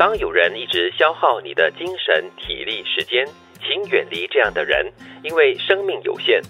当有人一直消耗你的精神、体力、时间，请远离这样的人，因为生命有限。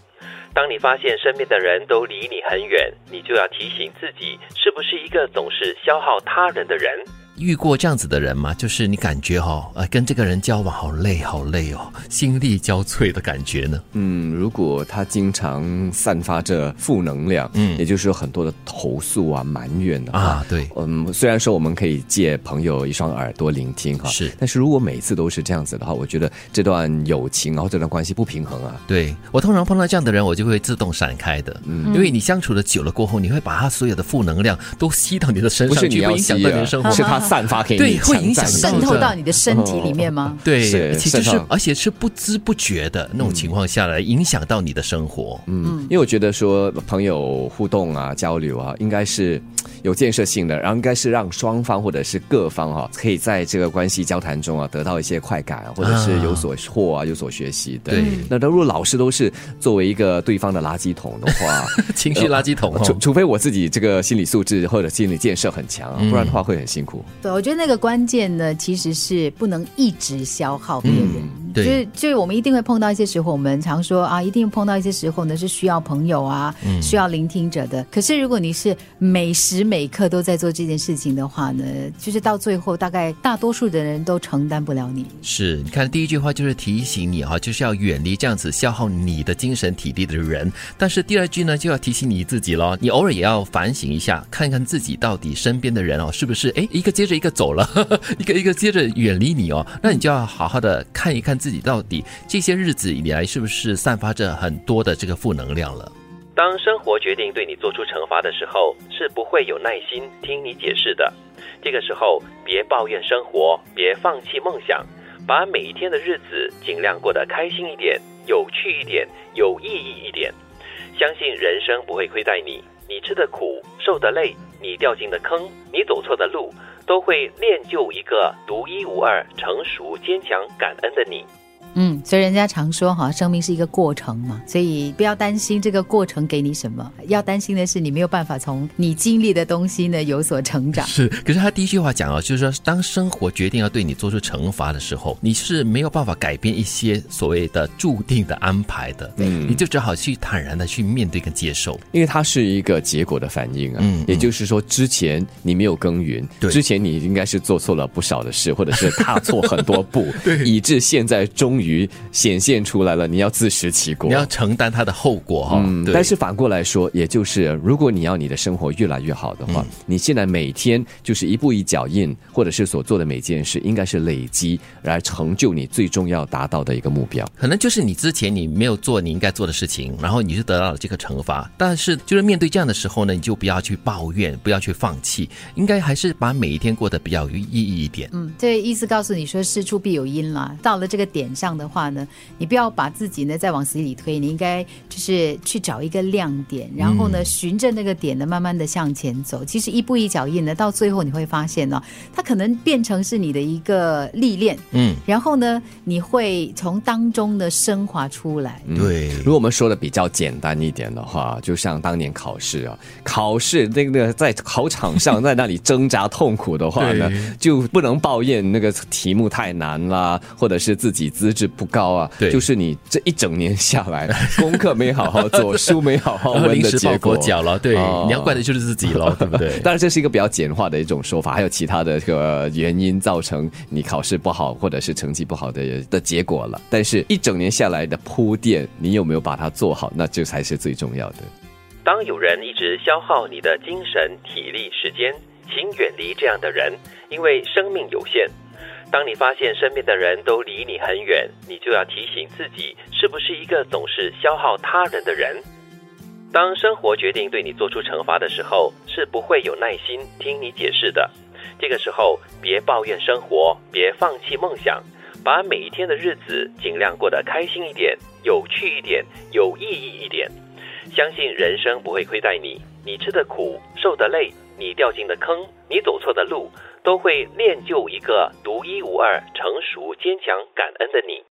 当你发现身边的人都离你很远，你就要提醒自己，是不是一个总是消耗他人的人。遇过这样子的人吗？就是你感觉哈、呃，跟这个人交往好累好累哦，心力交瘁的感觉呢？嗯，如果他经常散发着负能量，嗯也就是有很多的投诉啊、埋怨的，啊，对，嗯，虽然说我们可以借朋友一双耳朵聆听哈，是但是如果每次都是这样子的话，我觉得这段友情然后这段关系不平衡啊。对我通常碰到这样的人，我就会自动闪开的，嗯因为你相处的久了过后，你会把他所有的负能量都吸到你的身上去，不是你要会影响到你的生活。是他 散发给你，对会影响渗透到你的身体里面吗？对，是而且就是，而且是不知不觉的那种情况下来影响到你的生活。嗯，因为我觉得说朋友互动啊、交流啊，应该是有建设性的，然后应该是让双方或者是各方哈、可以在这个关系交谈中啊得到一些快感啊，或者是有所获啊、有所学习的。对。那如果老是都是作为一个对方的垃圾桶的话，情绪垃圾桶除哦，除非我自己这个心理素质或者心理建设很强啊，不然的话会很辛苦。对，我觉得那个关键呢，其实是不能一直消耗别人。就是就是我们一定会碰到一些时候，我们常说啊，一定碰到一些时候呢是需要朋友啊，需要聆听者的。可是如果你是每时每刻都在做这件事情的话呢，就是到最后，大概大多数的人都承担不了你。是你看第一句话就是提醒你哈，就是要远离这样子消耗你的精神体力的人。但是第二句呢，就要提醒你自己咯，你偶尔也要反省一下，看看自己到底身边的人哦，是不是哎一个接着一个走了，一个一个接着远离你哦，那你就要好好的看一看自己到底这些日子以来是不是散发着很多的这个负能量了。当生活决定对你做出惩罚的时候，是不会有耐心听你解释的。这个时候，别抱怨生活，别放弃梦想，把每一天的日子尽量过得开心一点、有趣一点、有意义一点。相信人生不会亏待你，你吃的苦、受的累，你掉进的坑，你走错的路，都会练就一个独一无二、成熟、坚强、感恩的你。嗯，所以人家常说哈，生命是一个过程嘛，所以不要担心这个过程给你什么，要担心的是你没有办法从你经历的东西呢有所成长。是，可是他第一句话讲啊，就是说，当生活决定要对你做出惩罚的时候，你是没有办法改变一些所谓的注定的安排的，嗯你就只好去坦然的去面对跟接受。因为它是一个结果的反应啊，嗯也就是说，之前你没有耕耘，对之前你应该是做错了不少的事，或者是踏错很多步，对以致现在终于显现出来了，你要自食其果你。要承担它的后果哈、嗯，对但是反过来说，也就是如果你要你的生活越来越好的话，你现在每天就是一步一脚印，或者是所做的每件事，应该是累积来成就你最终要达到的一个目标。可能就是你之前你没有做你应该做的事情，然后你就得到了这个惩罚。但是就是面对这样的时候呢，你就不要去抱怨，不要去放弃，应该还是把每一天过得比较有意义一点。嗯，这意思告诉你说事出必有因了。到了这个点上的话呢，你不要把自己呢再往死里推，你应该就是去找一个亮点，然后呢，循着那个点呢，慢慢的向前走。其实一步一脚印呢，到最后你会发现呢、它可能变成是你的一个历练，嗯，然后呢，你会从当中的升华出来。对。如果我们说的比较简单一点的话，就像当年考试啊，考试那个在考场上在那里挣扎痛苦的话呢，就不能抱怨那个题目太难啦，或者是自己资质不高啊，对就是你这一整年下来，功课没好好做，书没好好 温的结果。脚了，对，哦你要怪的就是自己了，对不对？当然，这是一个比较简化的一种说法，还有其他的这个原因造成你考试不好或者是成绩不好的的结果了。但是，一整年下来的铺垫，你有没有把它做好，那这才是最重要的。当有人一直消耗你的精神、体力、时间，请远离这样的人，因为生命有限。当你发现身边的人都离你很远，你就要提醒自己，是不是一个总是消耗他人的人。当生活决定对你做出惩罚的时候，是不会有耐心听你解释的。这个时候，别抱怨生活，别放弃梦想，把每一天的日子尽量过得开心一点、有趣一点、有意义一点。相信人生不会亏待你，你吃的苦、受的累，你掉进的坑，你走错的路，都会练就一个独一无二、成熟、坚强、感恩的你。